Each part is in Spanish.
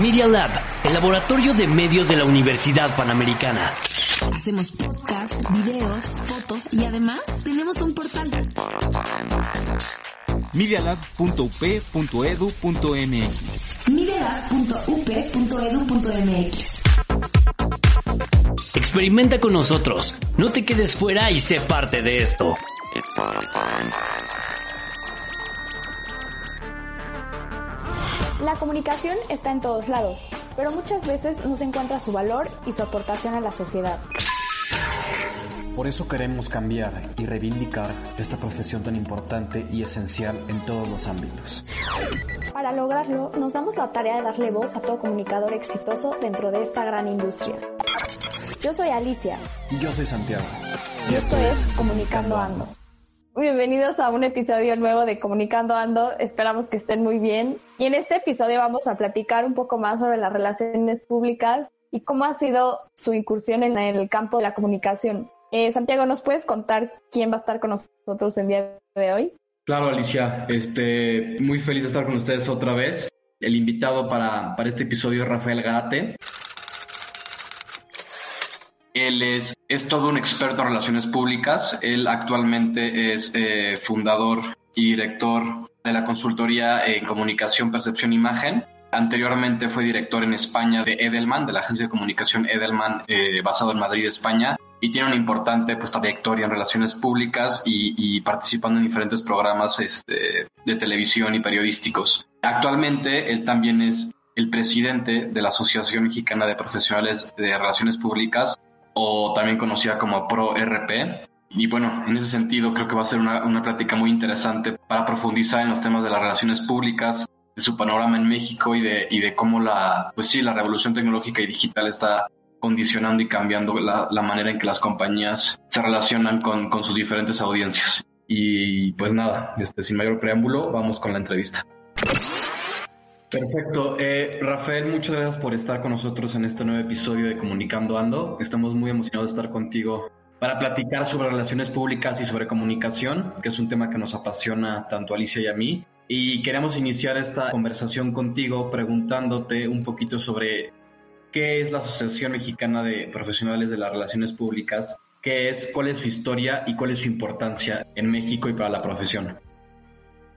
Media Lab, el laboratorio de medios de la Universidad Panamericana. Hacemos podcast, videos, fotos y además tenemos un portal. medialab.up.edu.mx medialab.up.edu.mx Experimenta con nosotros. No te quedes fuera y sé parte de esto. La comunicación está en todos lados, pero muchas veces no se encuentra su valor y su aportación a la sociedad. Por eso queremos cambiar y reivindicar esta profesión tan importante y esencial en todos los ámbitos. Para lograrlo, nos damos la tarea de darle voz a todo comunicador exitoso dentro de esta gran industria. Yo soy Alicia Y yo soy Santiago. y esto es Comunicando Ando. Bienvenidos a un episodio nuevo de Comunicando Ando. Esperamos que estén muy bien. Y en este episodio vamos a platicar un poco más sobre las relaciones públicas y cómo ha sido su incursión en el campo de la comunicación. Eh, Santiago, ¿nos puedes contar quién va a estar con nosotros el día de hoy? Claro, Alicia, este, muy feliz de estar con ustedes otra vez. El invitado para, para este episodio es Rafael Garate. Él es, es todo un experto en relaciones públicas. Él actualmente es eh, fundador y director de la consultoría en comunicación, percepción e imagen. Anteriormente fue director en España de Edelman, de la agencia de comunicación Edelman, eh, basado en Madrid, España, y tiene una importante pues, trayectoria en relaciones públicas y, y participando en diferentes programas este, de televisión y periodísticos. Actualmente él también es el presidente de la Asociación Mexicana de Profesionales de Relaciones Públicas, o también conocida como ProRP. Y bueno, en ese sentido creo que va a ser una, una plática muy interesante para profundizar en los temas de las relaciones públicas, de su panorama en México y de, y de cómo la, pues sí, la revolución tecnológica y digital está condicionando y cambiando la, la manera en que las compañías se relacionan con, con sus diferentes audiencias. Y pues nada, este, sin mayor preámbulo, vamos con la entrevista. Perfecto. Eh, Rafael, muchas gracias por estar con nosotros en este nuevo episodio de Comunicando Ando. Estamos muy emocionados de estar contigo para platicar sobre relaciones públicas y sobre comunicación, que es un tema que nos apasiona tanto a Alicia y a mí. Y queremos iniciar esta conversación contigo preguntándote un poquito sobre qué es la Asociación Mexicana de Profesionales de las Relaciones Públicas, qué es, cuál es su historia y cuál es su importancia en México y para la profesión.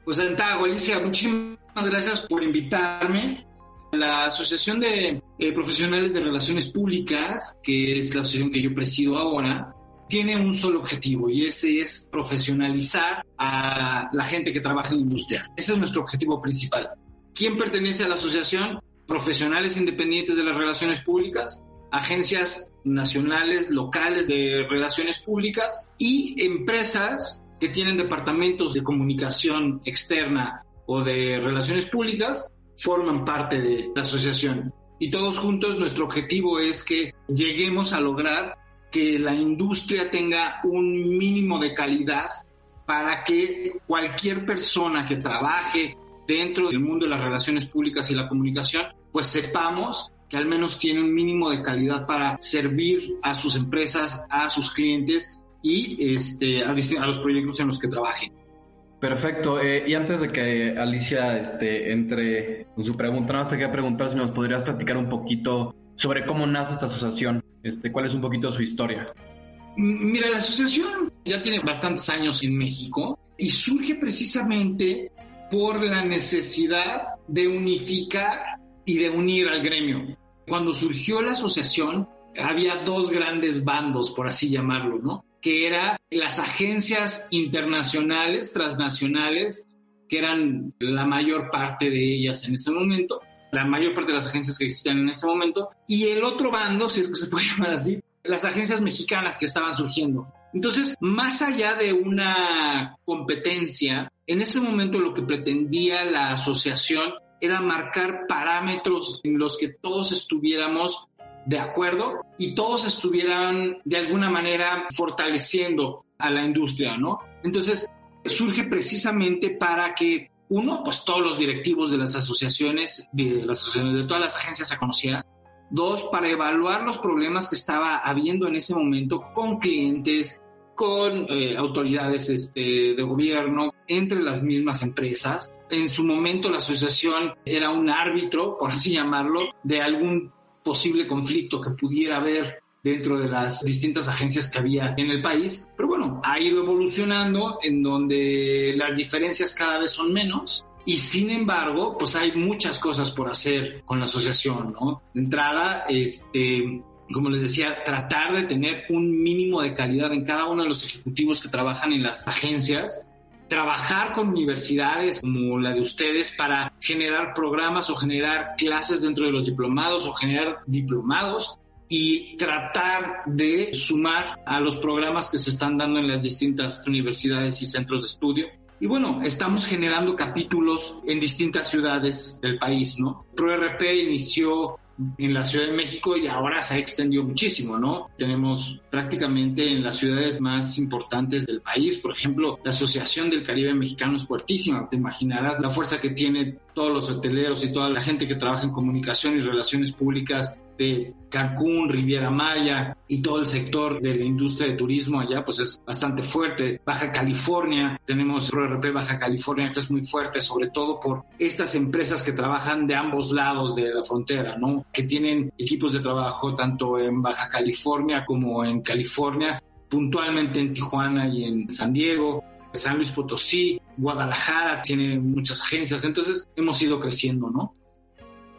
Pues Santiago, Alicia, muchísimas gracias por invitarme. La Asociación de eh, Profesionales de Relaciones Públicas, que es la asociación que yo presido ahora, tiene un solo objetivo y ese es profesionalizar a la gente que trabaja en la industria. Ese es nuestro objetivo principal. ¿Quién pertenece a la asociación? Profesionales independientes de las relaciones públicas, agencias nacionales, locales de relaciones públicas y empresas que tienen departamentos de comunicación externa o de relaciones públicas forman parte de la asociación. Y todos juntos nuestro objetivo es que lleguemos a lograr que la industria tenga un mínimo de calidad para que cualquier persona que trabaje dentro del mundo de las relaciones públicas y la comunicación, pues sepamos que al menos tiene un mínimo de calidad para servir a sus empresas, a sus clientes y este, a, a los proyectos en los que trabajen. Perfecto. Eh, y antes de que Alicia este, entre con su pregunta, nada más te quería preguntar si nos podrías platicar un poquito sobre cómo nace esta asociación, este, cuál es un poquito su historia. Mira, la asociación ya tiene bastantes años en México y surge precisamente por la necesidad de unificar y de unir al gremio. Cuando surgió la asociación, había dos grandes bandos, por así llamarlo, ¿no? Que eran las agencias internacionales, transnacionales, que eran la mayor parte de ellas en ese momento, la mayor parte de las agencias que existían en ese momento, y el otro bando, si es que se puede llamar así, las agencias mexicanas que estaban surgiendo. Entonces, más allá de una competencia, en ese momento lo que pretendía la asociación era marcar parámetros en los que todos estuviéramos de acuerdo y todos estuvieran de alguna manera fortaleciendo a la industria, ¿no? Entonces, surge precisamente para que uno, pues todos los directivos de las asociaciones, de las asociaciones, de todas las agencias se conocieran. Dos, para evaluar los problemas que estaba habiendo en ese momento con clientes, con eh, autoridades este, de gobierno, entre las mismas empresas. En su momento la asociación era un árbitro, por así llamarlo, de algún posible conflicto que pudiera haber dentro de las distintas agencias que había en el país. Ha ido evolucionando en donde las diferencias cada vez son menos. Y sin embargo, pues hay muchas cosas por hacer con la asociación, ¿no? De entrada, este, como les decía, tratar de tener un mínimo de calidad en cada uno de los ejecutivos que trabajan en las agencias, trabajar con universidades como la de ustedes para generar programas o generar clases dentro de los diplomados o generar diplomados y tratar de sumar a los programas que se están dando en las distintas universidades y centros de estudio. Y bueno, estamos generando capítulos en distintas ciudades del país, ¿no? ProRP inició en la Ciudad de México y ahora se ha extendido muchísimo, ¿no? Tenemos prácticamente en las ciudades más importantes del país, por ejemplo, la Asociación del Caribe Mexicano es fuertísima, te imaginarás la fuerza que tiene todos los hoteleros y toda la gente que trabaja en comunicación y relaciones públicas de Cancún, Riviera Maya y todo el sector de la industria de turismo allá, pues es bastante fuerte. Baja California, tenemos RP Baja California que es muy fuerte, sobre todo por estas empresas que trabajan de ambos lados de la frontera, ¿no? Que tienen equipos de trabajo tanto en Baja California como en California, puntualmente en Tijuana y en San Diego. San Luis Potosí, Guadalajara tiene muchas agencias, entonces hemos ido creciendo, ¿no?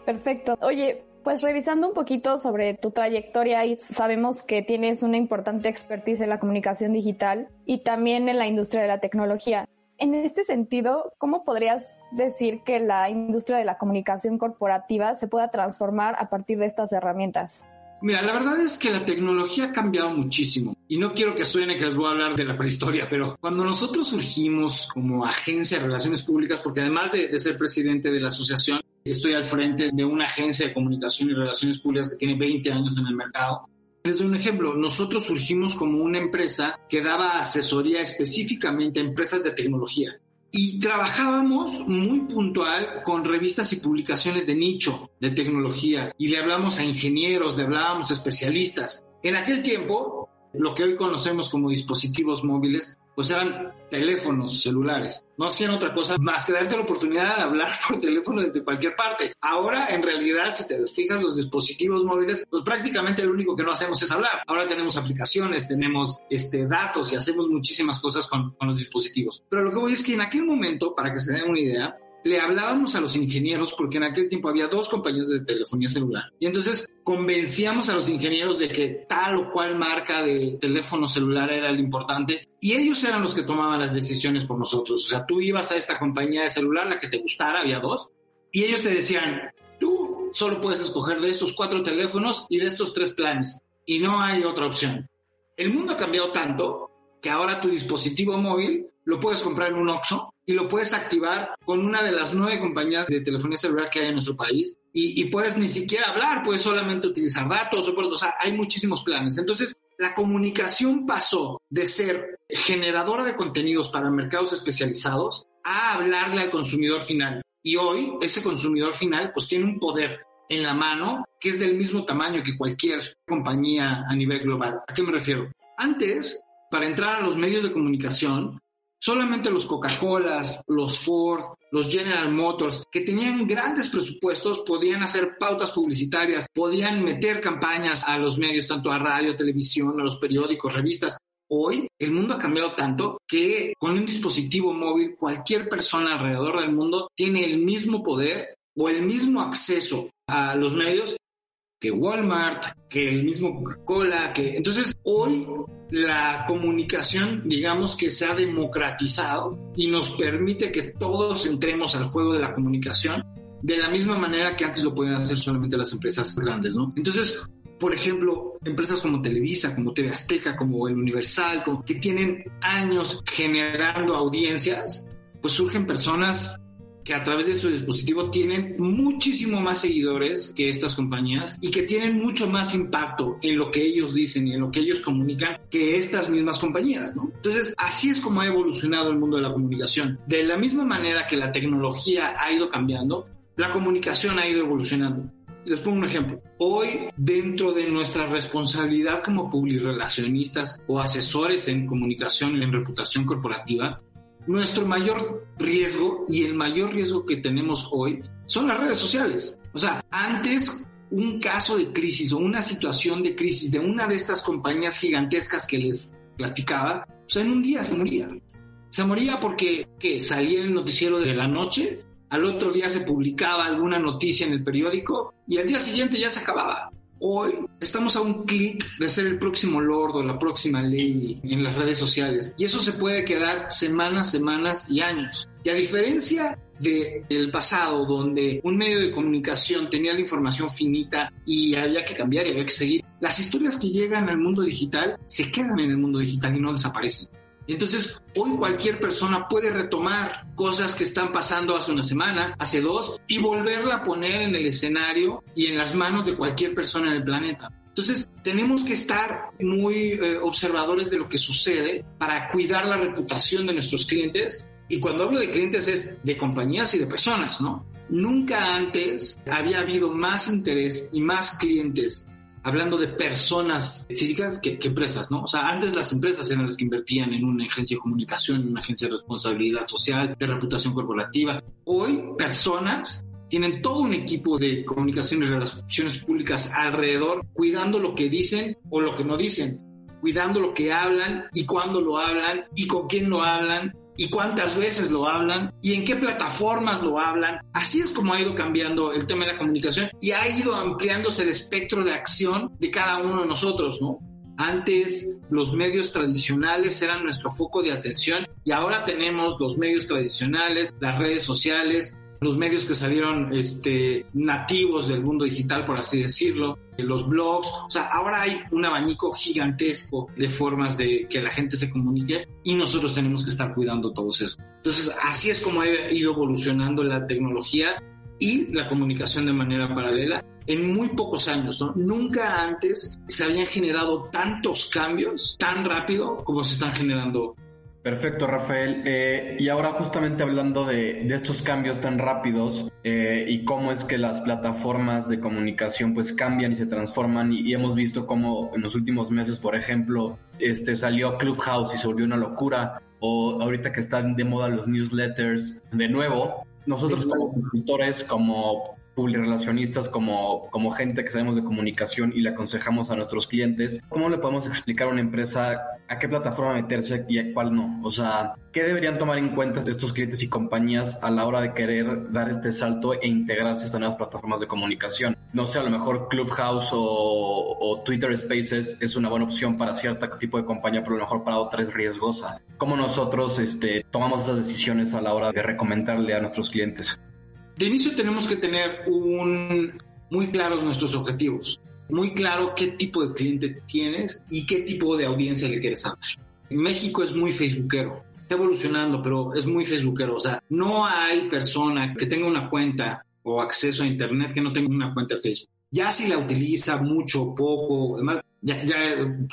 Perfecto. Oye, pues revisando un poquito sobre tu trayectoria, sabemos que tienes una importante expertise en la comunicación digital y también en la industria de la tecnología. En este sentido, ¿cómo podrías decir que la industria de la comunicación corporativa se pueda transformar a partir de estas herramientas? Mira, la verdad es que la tecnología ha cambiado muchísimo. Y no quiero que suene que les voy a hablar de la prehistoria, pero cuando nosotros surgimos como agencia de relaciones públicas, porque además de, de ser presidente de la asociación, Estoy al frente de una agencia de comunicación y relaciones públicas que tiene 20 años en el mercado. Les doy un ejemplo. Nosotros surgimos como una empresa que daba asesoría específicamente a empresas de tecnología. Y trabajábamos muy puntual con revistas y publicaciones de nicho de tecnología. Y le hablamos a ingenieros, le hablábamos a especialistas. En aquel tiempo, lo que hoy conocemos como dispositivos móviles, pues eran teléfonos celulares. No hacían otra cosa más que darte la oportunidad de hablar por teléfono desde cualquier parte. Ahora, en realidad, si te fijas los dispositivos móviles, pues prácticamente lo único que no hacemos es hablar. Ahora tenemos aplicaciones, tenemos este, datos y hacemos muchísimas cosas con, con los dispositivos. Pero lo que voy es que en aquel momento, para que se den una idea, le hablábamos a los ingenieros porque en aquel tiempo había dos compañías de telefonía celular. Y entonces convencíamos a los ingenieros de que tal o cual marca de teléfono celular era el importante y ellos eran los que tomaban las decisiones por nosotros. O sea, tú ibas a esta compañía de celular, la que te gustara, había dos, y ellos te decían, tú solo puedes escoger de estos cuatro teléfonos y de estos tres planes y no hay otra opción. El mundo ha cambiado tanto que ahora tu dispositivo móvil lo puedes comprar en un OXO y lo puedes activar con una de las nueve compañías de telefonía celular que hay en nuestro país y, puedes ni siquiera hablar, puedes solamente utilizar datos o, o sea, hay muchísimos planes. Entonces, la comunicación pasó de ser generadora de contenidos para mercados especializados a hablarle al consumidor final. Y hoy ese consumidor final pues tiene un poder en la mano que es del mismo tamaño que cualquier compañía a nivel global. ¿A qué me refiero? Antes, para entrar a los medios de comunicación, Solamente los Coca-Colas, los Ford, los General Motors, que tenían grandes presupuestos, podían hacer pautas publicitarias, podían meter campañas a los medios, tanto a radio, televisión, a los periódicos, revistas. Hoy el mundo ha cambiado tanto que con un dispositivo móvil cualquier persona alrededor del mundo tiene el mismo poder o el mismo acceso a los medios que Walmart, que el mismo Coca-Cola, que entonces hoy la comunicación, digamos que se ha democratizado y nos permite que todos entremos al juego de la comunicación de la misma manera que antes lo podían hacer solamente las empresas grandes, ¿no? Entonces, por ejemplo, empresas como Televisa, como TV Azteca, como El Universal, que tienen años generando audiencias, pues surgen personas que a través de su dispositivo tienen muchísimo más seguidores que estas compañías y que tienen mucho más impacto en lo que ellos dicen y en lo que ellos comunican que estas mismas compañías, ¿no? Entonces, así es como ha evolucionado el mundo de la comunicación. De la misma manera que la tecnología ha ido cambiando, la comunicación ha ido evolucionando. Les pongo un ejemplo. Hoy, dentro de nuestra responsabilidad como publirelacionistas o asesores en comunicación y en reputación corporativa, nuestro mayor riesgo y el mayor riesgo que tenemos hoy son las redes sociales. O sea, antes un caso de crisis o una situación de crisis de una de estas compañías gigantescas que les platicaba, o sea, en un día se moría. Se moría porque que salía el noticiero de la noche, al otro día se publicaba alguna noticia en el periódico y al día siguiente ya se acababa. Hoy estamos a un clic de ser el próximo Lord o la próxima ley en las redes sociales. Y eso se puede quedar semanas, semanas y años. Y a diferencia del pasado, donde un medio de comunicación tenía la información finita y había que cambiar y había que seguir, las historias que llegan al mundo digital se quedan en el mundo digital y no desaparecen. Entonces, hoy cualquier persona puede retomar cosas que están pasando hace una semana, hace dos, y volverla a poner en el escenario y en las manos de cualquier persona en el planeta. Entonces, tenemos que estar muy eh, observadores de lo que sucede para cuidar la reputación de nuestros clientes. Y cuando hablo de clientes es de compañías y de personas, ¿no? Nunca antes había habido más interés y más clientes hablando de personas físicas que, empresas, ¿no? O sea, antes las empresas eran las que invertían en una agencia de comunicación, en una agencia de responsabilidad social, de reputación corporativa. Hoy, personas tienen todo un equipo de comunicación y relaciones públicas alrededor, cuidando lo que dicen o lo que no dicen, cuidando lo que hablan y cuándo lo hablan y con quién lo hablan y cuántas veces lo hablan y en qué plataformas lo hablan. Así es como ha ido cambiando el tema de la comunicación y ha ido ampliándose el espectro de acción de cada uno de nosotros, ¿no? Antes los medios tradicionales eran nuestro foco de atención y ahora tenemos los medios tradicionales, las redes sociales, los medios que salieron este, nativos del mundo digital, por así decirlo, los blogs, o sea, ahora hay un abanico gigantesco de formas de que la gente se comunique y nosotros tenemos que estar cuidando todos eso. Entonces, así es como ha ido evolucionando la tecnología y la comunicación de manera paralela en muy pocos años, ¿no? Nunca antes se habían generado tantos cambios tan rápido como se están generando Perfecto, Rafael. Eh, y ahora justamente hablando de, estos cambios tan rápidos eh, y cómo es que las plataformas de comunicación pues cambian y se transforman y, hemos visto cómo en los últimos meses, por ejemplo, este salió Clubhouse y se volvió una locura o ahorita que están de moda los newsletters de nuevo, nosotros como consultores, como relacionistas como, como gente que sabemos de comunicación y le aconsejamos a nuestros clientes, ¿cómo le podemos explicar a una empresa a qué plataforma meterse y a cuál no? O sea, ¿qué deberían tomar en cuenta estos clientes y compañías a la hora de querer dar este salto e integrarse a estas nuevas plataformas de comunicación? No sé, a lo mejor Clubhouse o, o Twitter Spaces es una buena opción para cierto tipo de compañía, pero a lo mejor para otra es riesgosa. ¿Cómo nosotros este, tomamos esas decisiones a la hora de recomendarle a nuestros clientes? De inicio tenemos que tener un, muy claros nuestros objetivos, muy claro qué tipo de cliente tienes y qué tipo de audiencia le quieres hablar. México es muy facebookero, está evolucionando, pero es muy facebookero. O sea, no hay persona que tenga una cuenta o acceso a Internet que no tenga una cuenta de Facebook. Ya si la utiliza mucho poco, además, ya, ya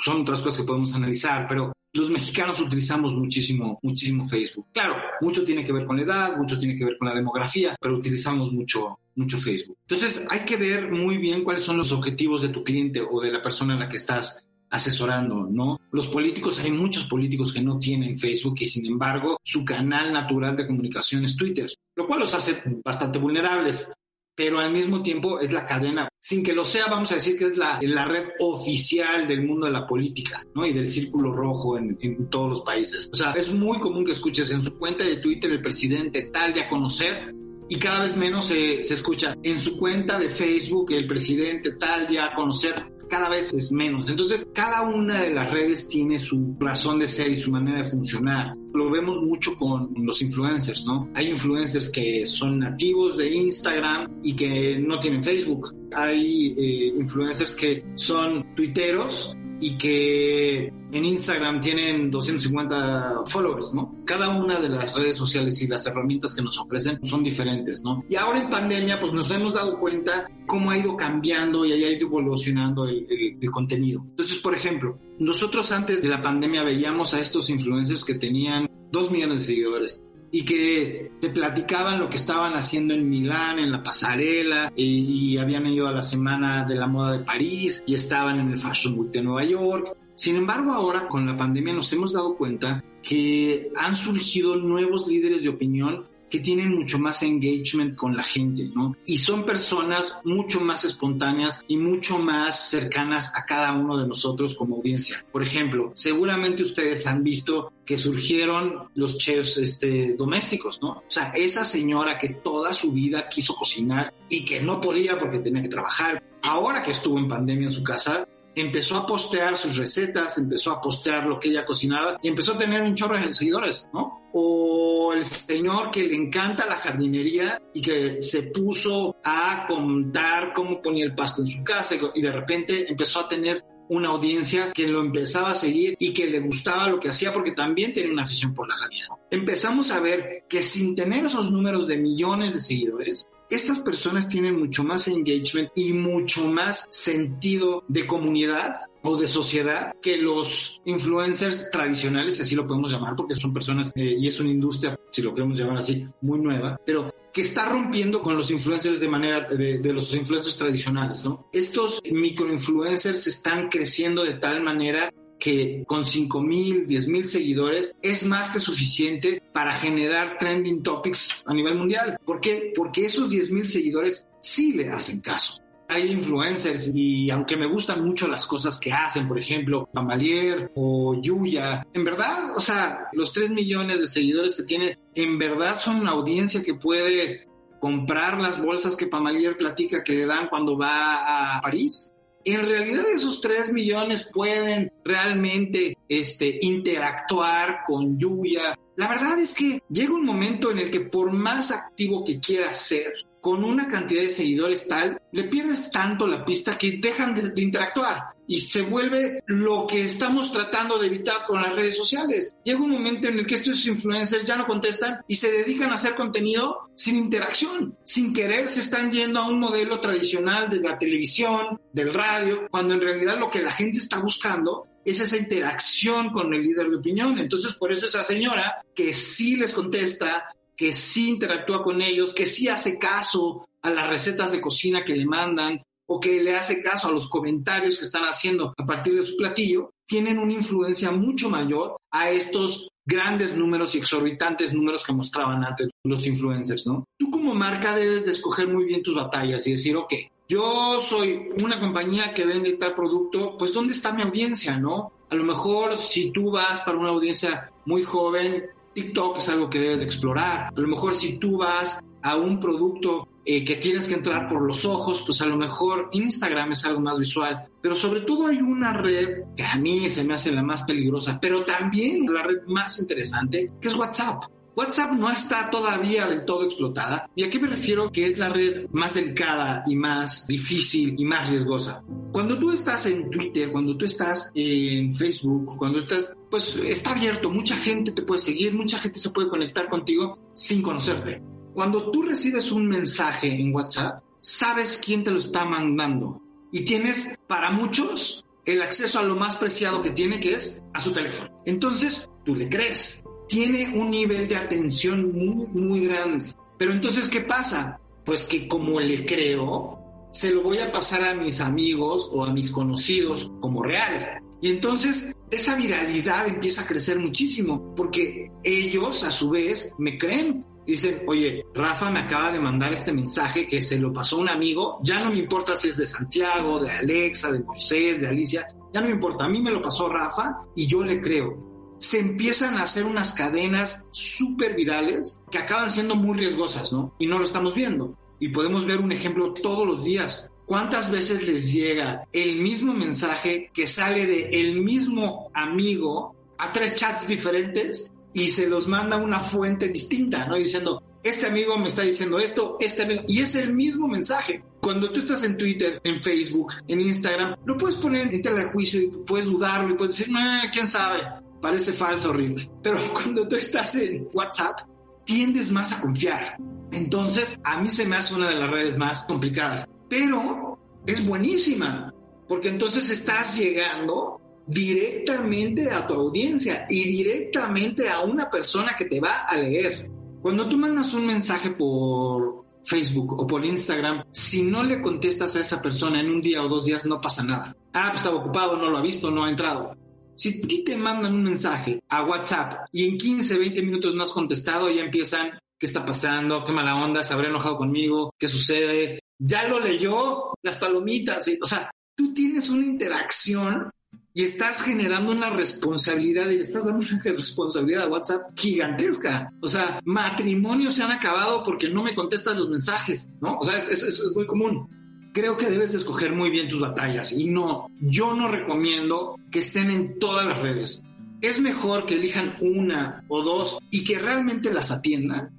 son otras cosas que podemos analizar, pero los mexicanos utilizamos muchísimo, muchísimo Facebook. Claro, mucho tiene que ver con la edad, mucho tiene que ver con la demografía, pero utilizamos mucho, mucho Facebook. Entonces hay que ver muy bien cuáles son los objetivos de tu cliente o de la persona a la que estás asesorando, ¿no? Los políticos, hay muchos políticos que no tienen Facebook y sin embargo su canal natural de comunicación es Twitter, lo cual los hace bastante vulnerables pero al mismo tiempo es la cadena, sin que lo sea, vamos a decir que es la, la red oficial del mundo de la política, ¿no? Y del círculo rojo en, en, todos los países. O sea, es muy común que escuches en su cuenta de Twitter el presidente tal de a conocer y cada vez menos se, se escucha en su cuenta de Facebook el presidente tal de a conocer cada vez es menos. Entonces, cada una de las redes tiene su razón de ser y su manera de funcionar. Lo vemos mucho con los influencers, ¿no? Hay influencers que son nativos de Instagram y que no tienen Facebook. Hay eh, influencers que son tuiteros y que en Instagram tienen 250 followers, ¿no? Cada una de las redes sociales y las herramientas que nos ofrecen son diferentes, ¿no? Y ahora en pandemia, pues nos hemos dado cuenta cómo ha ido cambiando y ha ido evolucionando el, el contenido. Entonces, por ejemplo, nosotros antes de la pandemia veíamos a estos influencers que tenían 2 millones de seguidores y que te platicaban lo que estaban haciendo en Milán, en la pasarela, y, habían ido a la Semana de la Moda de París y estaban en el Fashion Week de Nueva York. Sin embargo, ahora con la pandemia nos hemos dado cuenta que han surgido nuevos líderes de opinión que tienen mucho más engagement con la gente, ¿no? Y son personas mucho más espontáneas y mucho más cercanas a cada uno de nosotros como audiencia. Por ejemplo, seguramente ustedes han visto que surgieron los chefs este, domésticos, ¿no? O sea, esa señora que toda su vida quiso cocinar y que no podía porque tenía que trabajar. Ahora que estuvo en pandemia en su casa, empezó a postear sus recetas, empezó a postear lo que ella cocinaba y empezó a tener un chorro de seguidores, ¿no? O el señor que le encanta la jardinería y que se puso a contar cómo ponía el pasto en su casa y de repente empezó a tener una audiencia que lo empezaba a seguir y que le gustaba lo que hacía porque también tenía una afición por la jardinería. Empezamos a ver que sin tener esos números de millones de seguidores, estas personas tienen mucho más engagement y mucho más sentido de comunidad o de sociedad que los influencers tradicionales, así lo podemos llamar, porque son personas eh, y es una industria, si lo queremos llamar así, muy nueva, pero que está rompiendo con los influencers de manera de, de los influencers tradicionales, ¿no? Estos microinfluencers están creciendo de tal manera que con 5 mil, 10 mil seguidores es más que suficiente para generar trending topics a nivel mundial. ¿Por qué? Porque esos 10 mil seguidores sí le hacen caso. Hay influencers y aunque me gustan mucho las cosas que hacen, por ejemplo, Pamalier o Yuya, en verdad, o sea, los 3 millones de seguidores que tiene, en verdad son una audiencia que puede comprar las bolsas que Pamalier platica que le dan cuando va a París. En realidad esos 3 millones pueden realmente este, interactuar con Yuya. La verdad es que llega un momento en el que por más activo que quieras ser, con una cantidad de seguidores tal, le pierdes tanto la pista que dejan de, interactuar y se vuelve lo que estamos tratando de evitar con las redes sociales. Llega un momento en el que estos influencers ya no contestan y se dedican a hacer contenido sin interacción. Sin querer se están yendo a un modelo tradicional de la televisión, del radio, cuando en realidad lo que la gente está buscando es esa interacción con el líder de opinión. Entonces, por eso esa señora que sí les contesta, que sí interactúa con ellos, que sí hace caso a las recetas de cocina que le mandan o que le hace caso a los comentarios que están haciendo a partir de su platillo, tienen una influencia mucho mayor a estos grandes números y exorbitantes números que mostraban antes los influencers, ¿no? Tú como marca debes de escoger muy bien tus batallas y decir, ok, yo soy una compañía que vende tal producto, pues ¿dónde está mi audiencia, no? A lo mejor si tú vas para una audiencia muy joven, TikTok es algo que debes de explorar. A lo mejor si tú vas a un producto eh, que tienes que entrar por los ojos, pues a lo mejor Instagram es algo más visual. Pero sobre todo hay una red que a mí se me hace la más peligrosa, pero también la red más interesante, que es WhatsApp. WhatsApp no está todavía del todo explotada. ¿Y a qué me refiero? Que es la red más delicada y más difícil y más riesgosa. Cuando tú estás en Twitter, cuando tú estás en Facebook, cuando estás, pues está abierto, mucha gente te puede seguir, mucha gente se puede conectar contigo sin conocerte. Cuando tú recibes un mensaje en WhatsApp, sabes quién te lo está mandando y tienes para muchos el acceso a lo más preciado que tiene, que es a su teléfono. Entonces, tú le crees tiene un nivel de atención muy, muy grande. Pero entonces, ¿qué pasa? Pues que como le creo, se lo voy a pasar a mis amigos o a mis conocidos como real. Y entonces esa viralidad empieza a crecer muchísimo porque ellos a su vez me creen. Dicen, oye, Rafa me acaba de mandar este mensaje que se lo pasó un amigo, ya no me importa si es de Santiago, de Alexa, de Moisés, de Alicia, ya no me importa, a mí me lo pasó Rafa y yo le creo se empiezan a hacer unas cadenas súper virales que acaban siendo muy riesgosas, ¿no? Y no lo estamos viendo. Y podemos ver un ejemplo todos los días. ¿Cuántas veces les llega el mismo mensaje que sale de el mismo amigo a tres chats diferentes y se los manda una fuente distinta, ¿no? Diciendo, este amigo me está diciendo esto, este amigo, y es el mismo mensaje. Cuando tú estás en Twitter, en Facebook, en Instagram, lo puedes poner en tela de juicio y puedes dudarlo y puedes decir, quién sabe Parece falso, Rick. Pero cuando tú estás en WhatsApp, tiendes más a confiar. Entonces, a mí se me hace una de las redes más complicadas. Pero es buenísima, porque entonces estás llegando directamente a tu audiencia y directamente a una persona que te va a leer. Cuando tú mandas un mensaje por Facebook o por Instagram, si no le contestas a esa persona en un día o dos días, no pasa nada. Ah, pues estaba ocupado, no lo ha visto, no ha entrado Si a ti te mandan un mensaje a WhatsApp y en 15, 20 minutos no has contestado, ya empiezan, ¿qué está pasando? ¿Qué mala onda? ¿Se habrá enojado conmigo? ¿Qué sucede? Ya lo leyó, las palomitas. O sea, tú tienes una interacción y estás generando una responsabilidad y le estás dando una responsabilidad a WhatsApp gigantesca. O sea, matrimonios se han acabado porque no me contestas los mensajes, ¿no? O sea, es muy común creo que debes de escoger muy bien tus batallas y no, yo no recomiendo que estén en todas las redes. Es mejor que elijan una o dos y que realmente las atiendan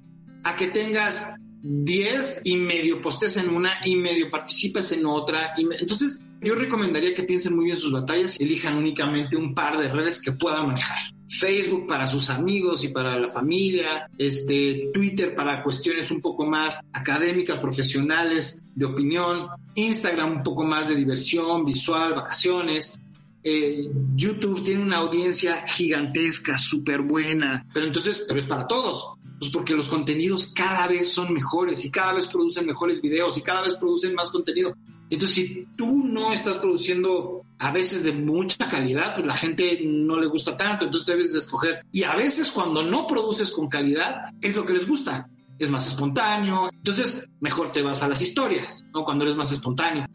a que tengas 10 y medio postes en una y medio participes en otra. Y Entonces, yo recomendaría que piensen muy bien sus batallas y elijan únicamente un par de redes que puedan manejar. Facebook para sus amigos y para la familia, este, Twitter para cuestiones un poco más académicas, profesionales, de opinión, Instagram un poco más de diversión, visual, vacaciones. Eh, YouTube tiene una audiencia gigantesca, súper buena, pero entonces, pero es para todos. Pues porque los contenidos cada vez son mejores y cada vez producen mejores videos y cada vez producen más contenido. Entonces, si tú no estás produciendo a veces de mucha calidad, pues la gente no le gusta tanto, entonces debes de escoger. Y a veces cuando no produces con calidad, es lo que les gusta. Es más espontáneo, entonces mejor te vas a las historias, ¿no? Cuando eres más espontáneo.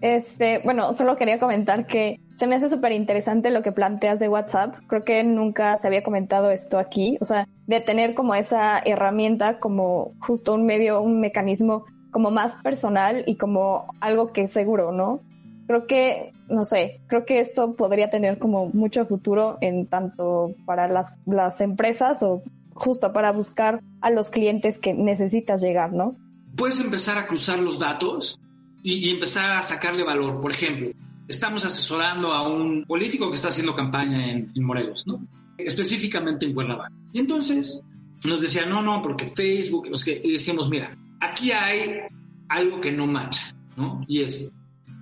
Este, bueno, solo quería comentar que se me hace súper interesante lo que planteas de WhatsApp. Creo que nunca se había comentado esto aquí. O sea, de tener como esa herramienta como justo un medio, un mecanismo como más personal y como algo que es seguro, ¿no? Creo que, no sé, creo que esto podría tener como mucho futuro en tanto para las, las empresas o justo para buscar a los clientes que necesitas llegar, ¿no? Puedes empezar a cruzar los datos y, empezar a sacarle valor. Por ejemplo, estamos asesorando a un político que está haciendo campaña en, Morelos, ¿no? Específicamente en Cuernavaca. Y entonces nos decía, no, no, porque Facebook, los que, y decíamos, mira, aquí hay algo que no marcha, ¿no? Y es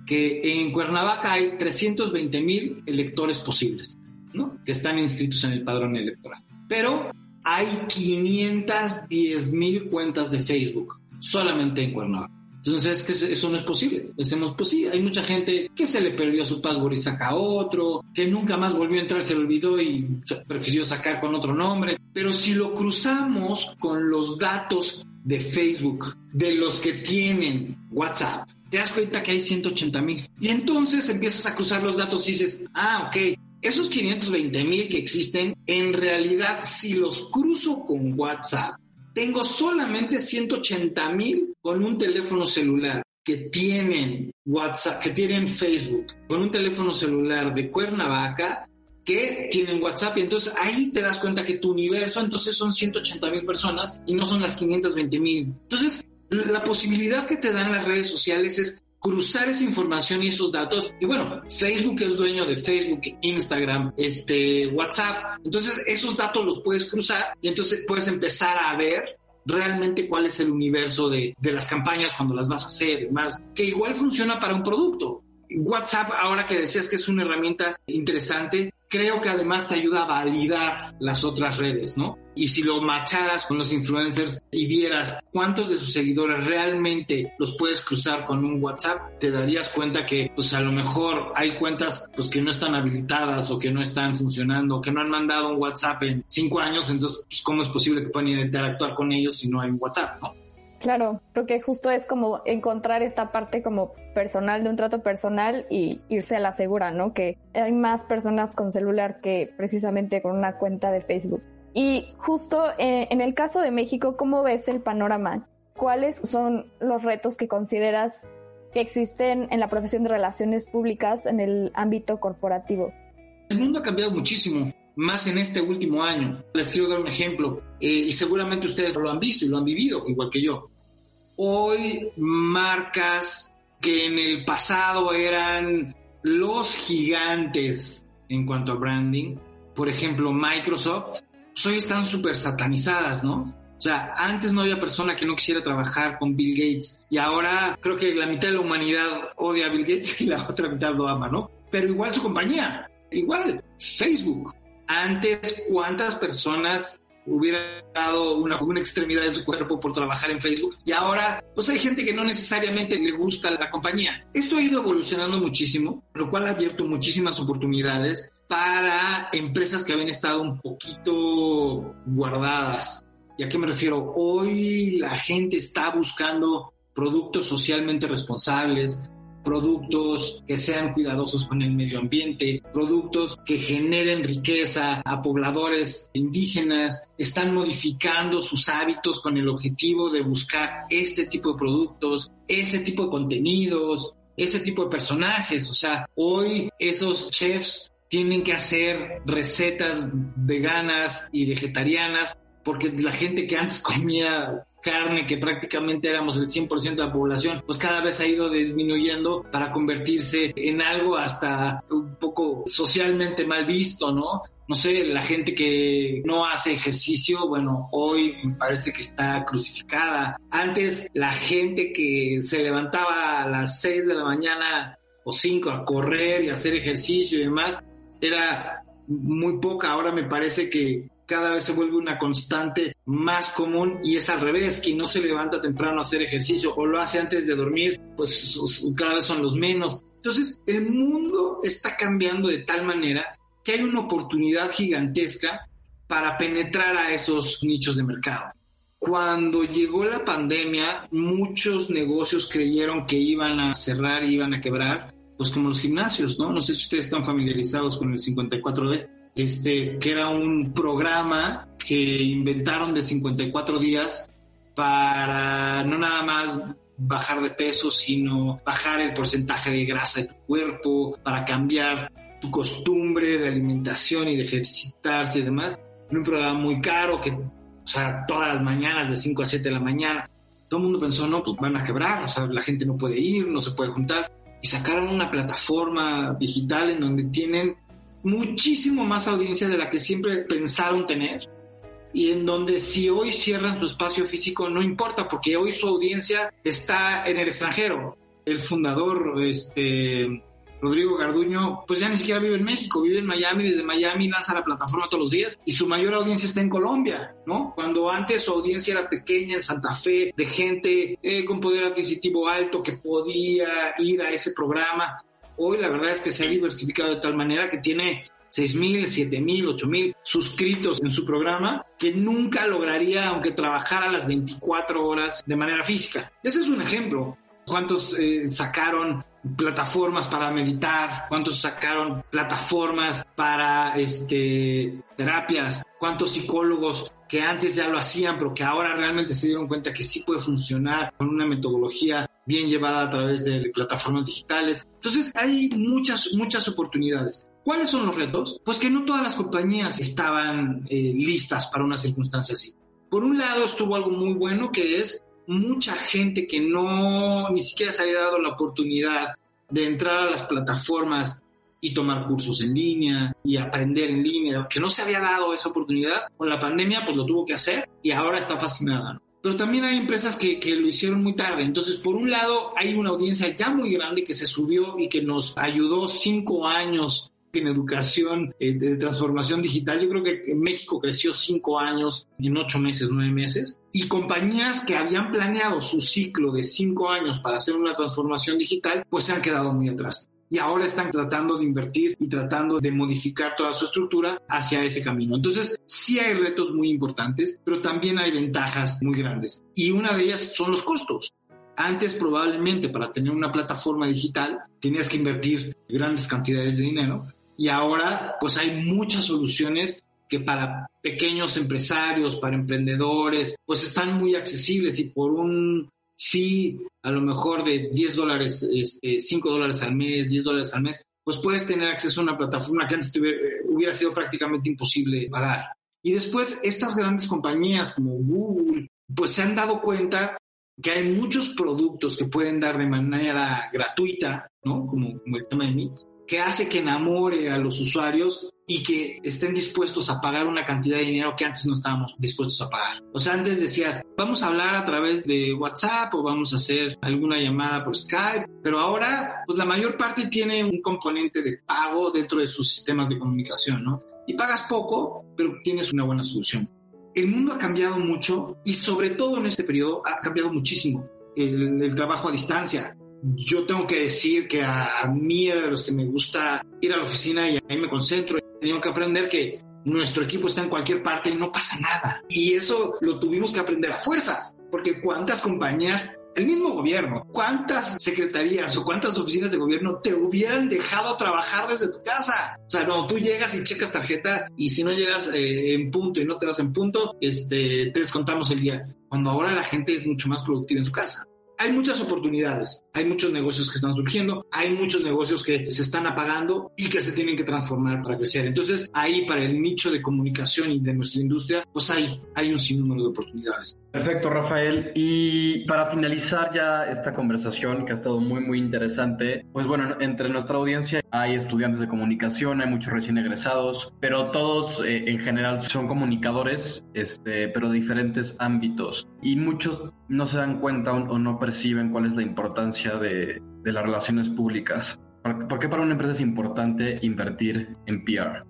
que en Cuernavaca hay 320 mil electores posibles, ¿no? Que están inscritos en el padrón electoral. Pero hay 510 mil cuentas de Facebook solamente en Cuernavaca. Entonces, es que eso no es posible. Decimos, pues sí, hay mucha gente que se le perdió su password y saca otro, que nunca más volvió a entrar, se lo olvidó y prefirió sacar con otro nombre. Pero si lo cruzamos con los datos de Facebook, de los que tienen WhatsApp, te das cuenta que hay 180 mil. Y entonces empiezas a cruzar los datos y dices, ah, ok, esos 520 mil que existen, en realidad si los cruzo con WhatsApp, tengo solamente 180 mil con un teléfono celular que tienen WhatsApp, que tienen Facebook, con un teléfono celular de Cuernavaca que tienen WhatsApp y entonces ahí te das cuenta que tu universo entonces son 180 mil personas y no son las 520 mil. Entonces, la posibilidad que te dan las redes sociales es cruzar esa información y esos datos. Y bueno, Facebook es dueño de Facebook, Instagram, este, WhatsApp. Entonces, esos datos los puedes cruzar y entonces puedes empezar a ver realmente cuál es el universo de, de las campañas cuando las vas a hacer y más, que igual funciona para un producto. WhatsApp, ahora que decías que es una herramienta interesante, creo que además te ayuda a validar las otras redes, ¿no? Y si lo macharas con los influencers y vieras cuántos de sus seguidores realmente los puedes cruzar con un WhatsApp, te darías cuenta que pues a lo mejor hay cuentas pues que no están habilitadas o que no están funcionando, que no han mandado un WhatsApp en cinco años, entonces pues, cómo es posible que puedan interactuar con ellos si no hay un WhatsApp, ¿no? Claro, creo que justo es como encontrar esta parte como personal de un trato personal y irse a la segura, ¿no? Que hay más personas con celular que precisamente con una cuenta de Facebook. Y justo eh, en el caso de México, ¿cómo ves el panorama? ¿Cuáles son los retos que consideras que existen en la profesión de relaciones públicas en el ámbito corporativo? El mundo ha cambiado muchísimo, más en este último año. Les quiero dar un ejemplo, eh, y seguramente ustedes lo han visto y lo han vivido, igual que yo. Hoy marcas que en el pasado eran los gigantes en cuanto a branding, por ejemplo Microsoft, pues hoy están súper satanizadas, ¿no? O sea, antes no había persona que no quisiera trabajar con Bill Gates y ahora creo que la mitad de la humanidad odia a Bill Gates y la otra mitad lo ama, ¿no? Pero igual su compañía, igual Facebook. Antes, ¿cuántas personas hubiera dado una, una extremidad de su cuerpo por trabajar en Facebook. Y ahora, pues hay gente que no necesariamente le gusta la compañía. Esto ha ido evolucionando muchísimo, lo cual ha abierto muchísimas oportunidades para empresas que habían estado un poquito guardadas. ¿Y a qué me refiero? Hoy la gente está buscando productos socialmente responsables, productos que sean cuidadosos con el medio ambiente, productos que generen riqueza a pobladores indígenas, están modificando sus hábitos con el objetivo de buscar este tipo de productos, ese tipo de contenidos, ese tipo de personajes. O sea, hoy esos chefs tienen que hacer recetas veganas y vegetarianas porque la gente que antes comía carne, que prácticamente éramos el 100% de la población, pues cada vez ha ido disminuyendo para convertirse en algo hasta un poco socialmente mal visto, ¿no? No sé, la gente que no hace ejercicio, bueno, hoy me parece que está crucificada. Antes la gente que se levantaba a las 6 de la mañana o 5 a correr y hacer ejercicio y demás, era muy poca. Ahora me parece que cada vez se vuelve una constante más común y es al revés, quien no se levanta temprano a hacer ejercicio o lo hace antes de dormir, pues cada vez son los menos. Entonces, el mundo está cambiando de tal manera que hay una oportunidad gigantesca para penetrar a esos nichos de mercado. Cuando llegó la pandemia, muchos negocios creyeron que iban a cerrar iban a quebrar, pues como los gimnasios, ¿no? No sé si ustedes están familiarizados con el 54D este, que era un programa que inventaron de 54 días para no nada más bajar de peso, sino bajar el porcentaje de grasa de tu cuerpo, para cambiar tu costumbre de alimentación y de ejercitarse y demás. un programa muy caro que, o sea, todas las mañanas de 5 a 7 de la mañana. Todo el mundo pensó, no, pues van a quebrar, o sea, la gente no puede ir, no se puede juntar. Y sacaron una plataforma digital en donde tienen muchísimo más audiencia de la que siempre pensaron tener y en donde si hoy cierran su espacio físico no importa porque hoy su audiencia está en el extranjero. El fundador, este, Rodrigo Garduño, pues ya ni siquiera vive en México, vive en Miami, desde Miami lanza la plataforma todos los días y su mayor audiencia está en Colombia, ¿no? Cuando antes su audiencia era pequeña en Santa Fe, de gente eh, con poder adquisitivo alto que podía ir a ese programa, Hoy la verdad es que se ha diversificado de tal manera que tiene 6.000, 7.000, 8.000 suscritos en su programa que nunca lograría aunque trabajara las 24 horas de manera física. Ese es un ejemplo. ¿Cuántos eh, sacaron plataformas para meditar? ¿Cuántos sacaron plataformas para este, terapias? ¿Cuántos psicólogos que antes ya lo hacían, pero que ahora realmente se dieron cuenta que sí puede funcionar con una metodología bien llevada a través de plataformas digitales. Entonces hay muchas, muchas oportunidades. ¿Cuáles son los retos? Pues que no todas las compañías estaban eh, listas para una circunstancia así. Por un lado estuvo algo muy bueno que es mucha gente que no ni siquiera se había dado la oportunidad de entrar a las plataformas y tomar cursos en línea y aprender en línea, que no se había dado esa oportunidad, con la pandemia pues lo tuvo que hacer y ahora está fascinada. Pero también hay empresas que, que lo hicieron muy tarde. Entonces, por un lado, hay una audiencia ya muy grande que se subió y que nos ayudó cinco años en educación eh, de transformación digital. Yo creo que México creció cinco años en ocho meses, nueve meses. Y compañías que habían planeado su ciclo de cinco años para hacer una transformación digital, pues se han quedado muy atrás y ahora están tratando de invertir y tratando de modificar toda su estructura hacia ese camino. Entonces, sí hay retos muy importantes, pero también hay ventajas muy grandes. Y una de ellas son los costos. Antes probablemente para tener una plataforma digital tenías que invertir grandes cantidades de dinero y ahora pues hay muchas soluciones que para pequeños empresarios, para emprendedores, pues están muy accesibles y por un fee a lo mejor de 10 dólares, este, 5 dólares al mes, 10 dólares al mes, pues puedes tener acceso a una plataforma que antes hubiera sido prácticamente imposible pagar. Y después estas grandes compañías como Google, pues se han dado cuenta que hay muchos productos que pueden dar de manera gratuita, ¿no? Como, como el tema de Meet, que hace que enamore a los usuarios y que estén dispuestos a pagar una cantidad de dinero que antes no estábamos dispuestos a pagar. O sea, antes decías, vamos a hablar a través de WhatsApp o vamos a hacer alguna llamada por Skype, pero ahora, pues la mayor parte tiene un componente de pago dentro de sus sistemas de comunicación, ¿no? Y pagas poco, pero tienes una buena solución. el mundo ha cambiado mucho y sobre todo en este periodo ha cambiado muchísimo el, el trabajo a distancia. Yo tengo que decir que a, mí era de los que me gusta ir a la oficina y ahí me concentro. Tengo que aprender que nuestro equipo está en cualquier parte y no pasa nada. Y eso lo tuvimos que aprender a fuerzas, porque cuántas compañías el mismo gobierno, ¿cuántas secretarías o cuántas oficinas de gobierno te hubieran dejado trabajar desde tu casa? O sea, no, tú llegas y checas tarjeta y si no llegas eh, en punto y no te vas en punto, este, te descontamos el día. Cuando ahora la gente es mucho más productiva en su casa hay muchas oportunidades, hay muchos negocios que están surgiendo, hay muchos negocios que se están apagando y que se tienen que transformar para crecer. Entonces, ahí para el nicho de comunicación y de nuestra industria, pues hay, hay un sinnúmero de oportunidades. Perfecto, Rafael. Y para finalizar ya esta conversación que ha estado muy, muy interesante, pues bueno, entre nuestra audiencia hay estudiantes de comunicación, hay muchos recién egresados, pero todos eh, en general son comunicadores, este, pero de diferentes ámbitos. Y muchos no se dan cuenta o, no perciben cuál es la importancia de, de las relaciones públicas. ¿Por qué para una empresa es importante invertir en PR?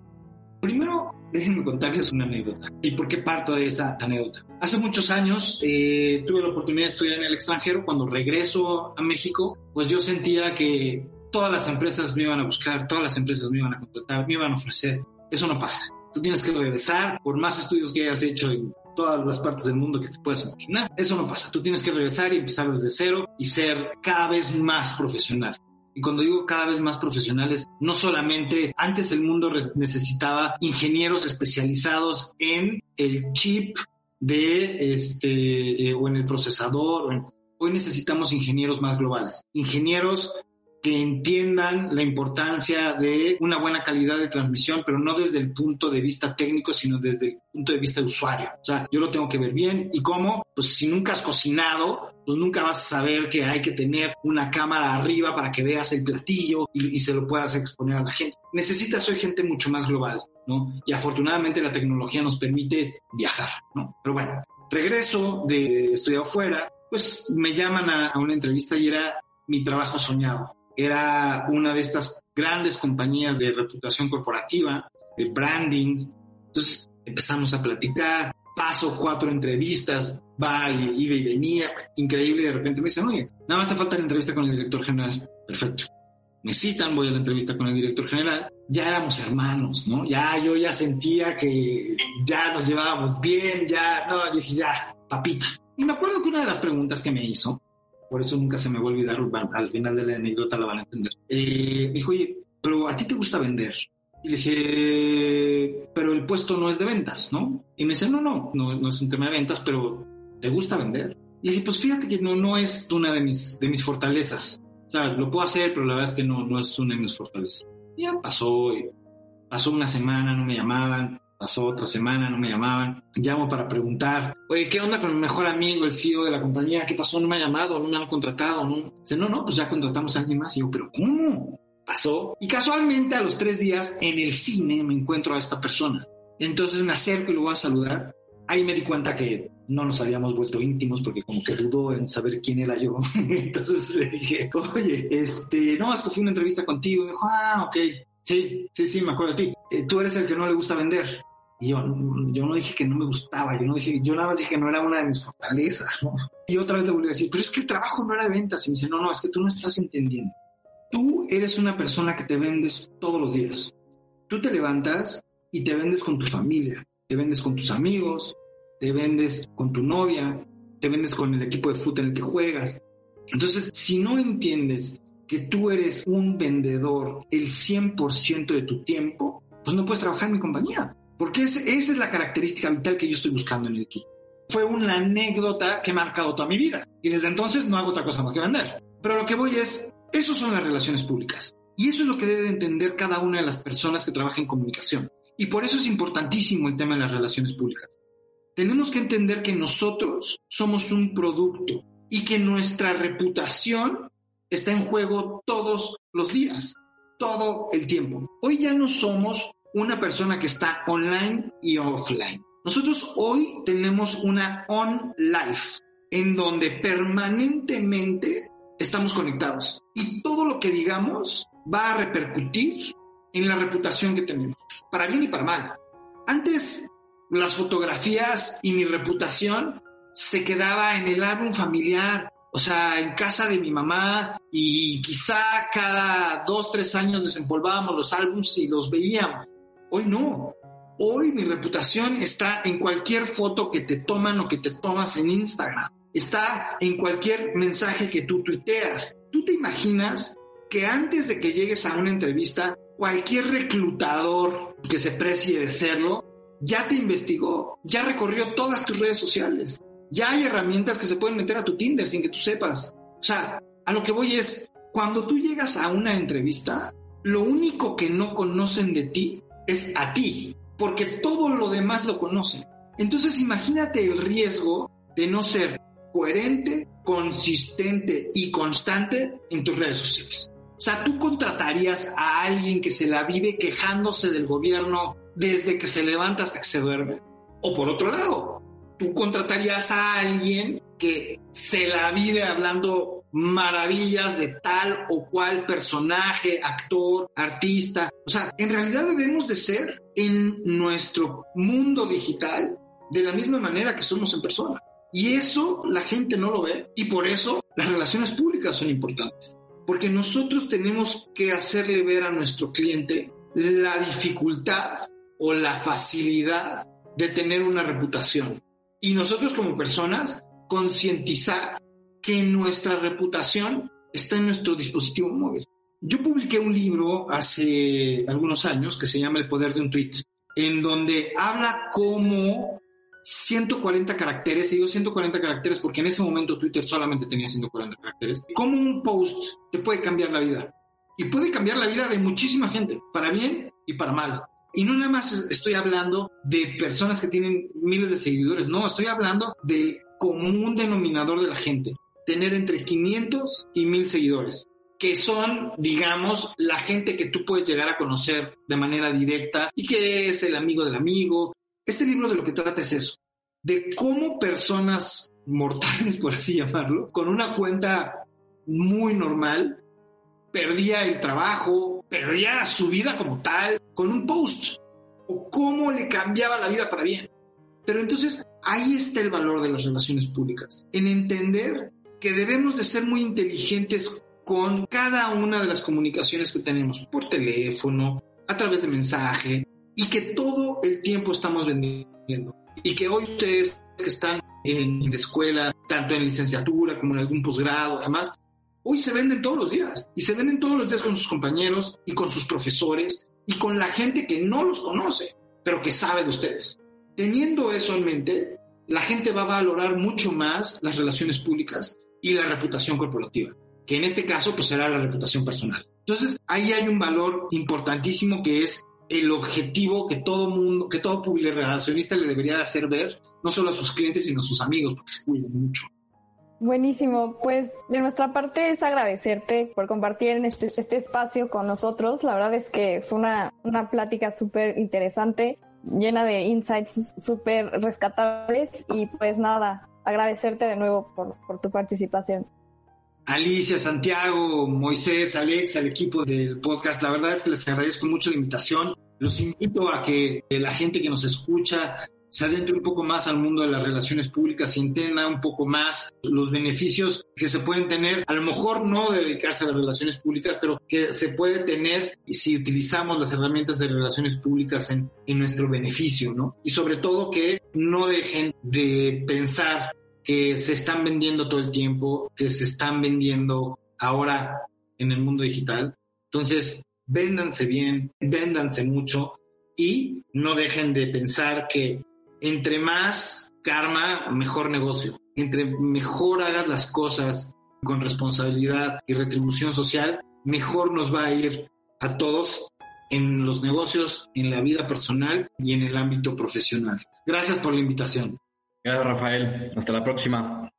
Primero, déjenme contarles una anécdota. ¿Y por qué parto de esa anécdota? Hace muchos años eh, tuve la oportunidad de estudiar en el extranjero. Cuando regreso a México, pues yo sentía que todas las empresas me iban a buscar, todas las empresas me iban a contratar, me iban a ofrecer. Eso no pasa. Tú tienes que regresar, por más estudios que hayas hecho en todas las partes del mundo que te puedas imaginar. Eso no pasa. Tú tienes que regresar y empezar desde cero y ser cada vez más profesional. Y cuando digo cada vez más profesionales, no solamente antes el mundo necesitaba ingenieros especializados en el chip de este eh, o en el procesador. Hoy necesitamos ingenieros más globales, ingenieros que entiendan la importancia de una buena calidad de transmisión, pero no desde el punto de vista técnico, sino desde el punto de vista de usuario. O sea, yo lo tengo que ver bien. ¿Y cómo? Pues si nunca has cocinado, pues nunca vas a saber que hay que tener una cámara arriba para que veas el platillo y, y se lo puedas exponer a la gente. Necesitas hoy gente mucho más global, ¿no? Y afortunadamente la tecnología nos permite viajar, ¿no? Pero bueno, regreso de estudiar afuera, pues me llaman a, a una entrevista y era mi trabajo soñado era una de estas grandes compañías de reputación corporativa, de branding. Entonces empezamos a platicar, paso cuatro entrevistas, va y iba y venía, increíble, y de repente me dicen, oye, nada más te falta la entrevista con el director general. Perfecto. Me citan, voy a la entrevista con el director general. Ya éramos hermanos, ¿no? Ya yo ya sentía que ya nos llevábamos bien, ya, no, dije, ya, papita. Y me acuerdo que una de las preguntas que me hizo por eso nunca se me va a olvidar, al final de la anécdota la van a entender. Eh, dijo, oye, pero a ti te gusta vender. Y le dije, pero el puesto no es de ventas, ¿no? Y me dice, no, no, no, no es un tema de ventas, pero ¿te gusta vender? Y le dije, pues fíjate que no, no es una de mis, de mis fortalezas. O sea, lo puedo hacer, pero la verdad es que no, no es una de mis fortalezas. Y ya pasó, y pasó una semana, no me llamaban. Pasó otra semana, no me llamaban. Llamo para preguntar, oye, ¿qué onda con mi mejor amigo, el CEO de la compañía? ¿Qué pasó? No me ha llamado, no me han contratado. No. Dice, no, no, pues ya contratamos a alguien más. Y yo, ¿pero cómo? Pasó. Y casualmente a los tres días en el cine me encuentro a esta persona. Entonces me acerco y lo voy a saludar. Ahí me di cuenta que no nos habíamos vuelto íntimos porque como que dudó en saber quién era yo. Entonces le dije, oye, este, no, es que fui una entrevista contigo. Y me dijo, ah, ok. Sí, sí, sí, me acuerdo de ti. Eh, tú eres el que no le gusta vender. Y yo, yo no dije que no me gustaba, yo no dije, yo nada más dije que no era una de mis fortalezas. Y otra vez le volví a decir, pero es que el trabajo no era de ventas. Y me dice, no, no, es que tú no estás entendiendo. Tú eres una persona que te vendes todos los días. Tú te levantas y te vendes con tu familia, te vendes con tus amigos, te vendes con tu novia, te vendes con el equipo de fútbol en el que juegas. Entonces, si no entiendes que tú eres un vendedor el 100% de tu tiempo, pues no puedes trabajar en mi compañía. Porque esa es la característica vital que yo estoy buscando en el equipo. Fue una anécdota que ha marcado toda mi vida. Y desde entonces no hago otra cosa más que vender. Pero lo que voy es, eso son las relaciones públicas. Y eso es lo que debe entender cada una de las personas que trabajan en comunicación. Y por eso es importantísimo el tema de las relaciones públicas. Tenemos que entender que nosotros somos un producto y que nuestra reputación está en juego todos los días, todo el tiempo. Hoy ya no somos una persona que está online y offline. Nosotros hoy tenemos una on life en donde permanentemente estamos conectados y todo lo que digamos va a repercutir en la reputación que tenemos, para bien y para mal. Antes las fotografías y mi reputación se quedaba en el álbum familiar, o sea, en casa de mi mamá y quizá cada dos, tres años desempolvábamos los álbums y los veíamos. Hoy no. Hoy mi reputación está en cualquier foto que te toman o que te tomas en Instagram. Está en cualquier mensaje que tú tuiteas. ¿Tú te imaginas que antes de que llegues a una entrevista, cualquier reclutador que se precie de serlo, ya te investigó, ya recorrió todas tus redes sociales, ya hay herramientas que se pueden meter a tu Tinder sin que tú sepas. O sea, a lo que voy es, cuando tú llegas a una entrevista, lo único que no conocen de ti es a ti, porque todo lo demás lo conocen. Entonces imagínate el riesgo de no ser coherente, consistente y constante en tus redes sociales. O sea, tú contratarías a alguien que se la vive quejándose del gobierno desde que se levanta hasta que se duerme. O por otro lado, tú contratarías a alguien que se la vive hablando maravillas de tal o cual personaje, actor, artista. O sea, en realidad debemos de ser en nuestro mundo digital de la misma manera que somos en persona. Y eso la gente no lo ve y por eso las relaciones públicas son importantes. Porque nosotros tenemos que hacerle ver a nuestro cliente la dificultad o la facilidad de tener una reputación y nosotros como personas concientizar que nuestra reputación está en nuestro dispositivo móvil. Yo publiqué un libro hace algunos años que se llama El poder de un tweet, en donde habla cómo 140 caracteres, y digo 140 caracteres porque en ese momento Twitter solamente tenía 140 caracteres, cómo un post te puede cambiar la vida. Y puede cambiar la vida de muchísima gente, para bien y para mal. Y no nada más estoy hablando de personas que tienen miles de seguidores, no, estoy hablando del común denominador de la gente, tener entre 500 y 1000 seguidores, que son, digamos, la gente que tú puedes llegar a conocer de manera directa y que es el amigo del amigo. Este libro de lo que trata es eso, de cómo personas mortales, por así llamarlo, con una cuenta muy normal, perdía el trabajo, perdía su vida como tal con un post o cómo le cambiaba la vida para bien. Pero entonces ahí está el valor de las relaciones públicas, en entender que debemos de ser muy inteligentes con cada una de las comunicaciones que tenemos por teléfono, a través de mensaje, y que todo el tiempo estamos vendiendo. Y que hoy ustedes que están en la escuela, tanto en licenciatura como en algún posgrado, además, hoy se venden todos los días y se venden todos los días con sus compañeros y con sus profesores y con la gente que no los conoce, pero que sabe de ustedes. Teniendo eso en mente, la gente va a valorar mucho más las relaciones públicas y la reputación corporativa, que en este caso pues será la reputación personal. Entonces, ahí hay un valor importantísimo que es el objetivo que todo mundo, que todo público relacionista le debería de hacer ver, no solo a sus clientes, sino a sus amigos, porque se cuiden mucho. Buenísimo, pues de nuestra parte es agradecerte por compartir este, este espacio con nosotros. La verdad es que fue una, una plática súper interesante, llena de insights súper rescatables y pues nada, agradecerte de nuevo por, por tu participación. Alicia, Santiago, Moisés, Alex, al equipo del podcast, la verdad es que les agradezco mucho la invitación. Los invito a que la gente que nos escucha se adentre un poco más al mundo de las relaciones públicas y entienda un poco más los beneficios que se pueden tener, a lo mejor no de dedicarse a las relaciones públicas, pero que se puede tener si utilizamos las herramientas de relaciones públicas en, en nuestro beneficio, ¿no? Y sobre todo que no dejen de pensar que se están vendiendo todo el tiempo, que se están vendiendo ahora en el mundo digital. Entonces, véndanse bien, véndanse mucho y no dejen de pensar que entre más karma, mejor negocio. Entre mejor hagas las cosas con responsabilidad y retribución social, mejor nos va a ir a todos en los negocios, en la vida personal y en el ámbito profesional. Gracias por la invitación. Gracias, Rafael. Hasta la próxima.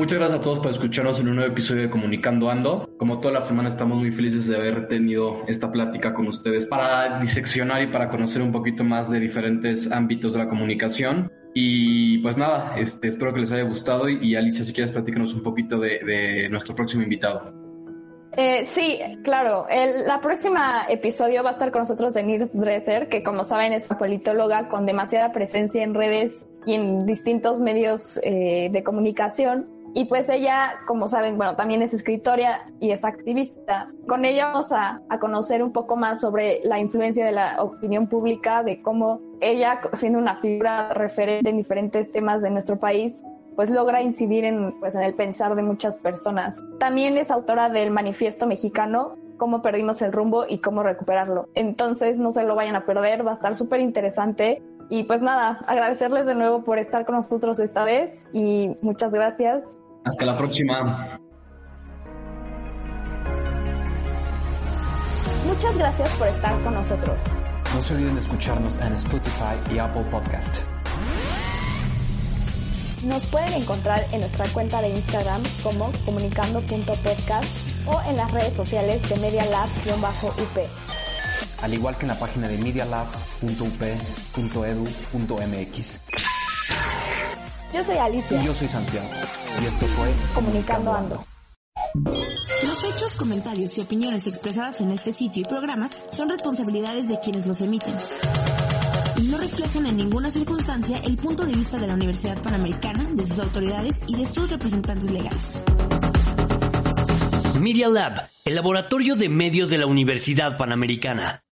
Muchas gracias a todos por escucharnos en un nuevo episodio de Comunicando Ando. Como toda la semana estamos muy felices de haber tenido esta plática con ustedes para diseccionar y para conocer un poquito más de diferentes ámbitos de la comunicación. Y pues nada, este, espero que les haya gustado y, Alicia, si quieres platícanos un poquito de, nuestro próximo invitado. Eh, sí, claro. El, la próxima episodio va a estar con nosotros Denise Dresser, que como saben es una politóloga con demasiada presencia en redes y en distintos medios eh, de comunicación. Y pues ella, como saben, bueno, también es escritora y es activista. Con ella vamos a, a, conocer un poco más sobre la influencia de la opinión pública, de cómo ella, siendo una figura referente en diferentes temas de nuestro país, pues logra incidir en, pues, en el pensar de muchas personas. También es autora del Manifiesto Mexicano, cómo perdimos el rumbo y cómo recuperarlo. Entonces no se lo vayan a perder, va a estar súper interesante. Y pues nada, agradecerles de nuevo por estar con nosotros esta vez y muchas gracias. Hasta la próxima. Muchas gracias por estar con nosotros. No se olviden de escucharnos en Spotify y Apple Podcast. Nos pueden encontrar en nuestra cuenta de Instagram como comunicando.podcast o en las redes sociales de medialab-up. Al igual que en la página de medialab.up.edu.mx. Yo soy Alicia. Y yo soy Santiago. Y esto fue Comunicando Ando. Los hechos, comentarios y opiniones expresadas en este sitio y programas son responsabilidades de quienes los emiten y no reflejan en ninguna circunstancia el punto de vista de la Universidad Panamericana, de sus autoridades y de sus representantes legales. Media Lab, el laboratorio de medios de la Universidad Panamericana.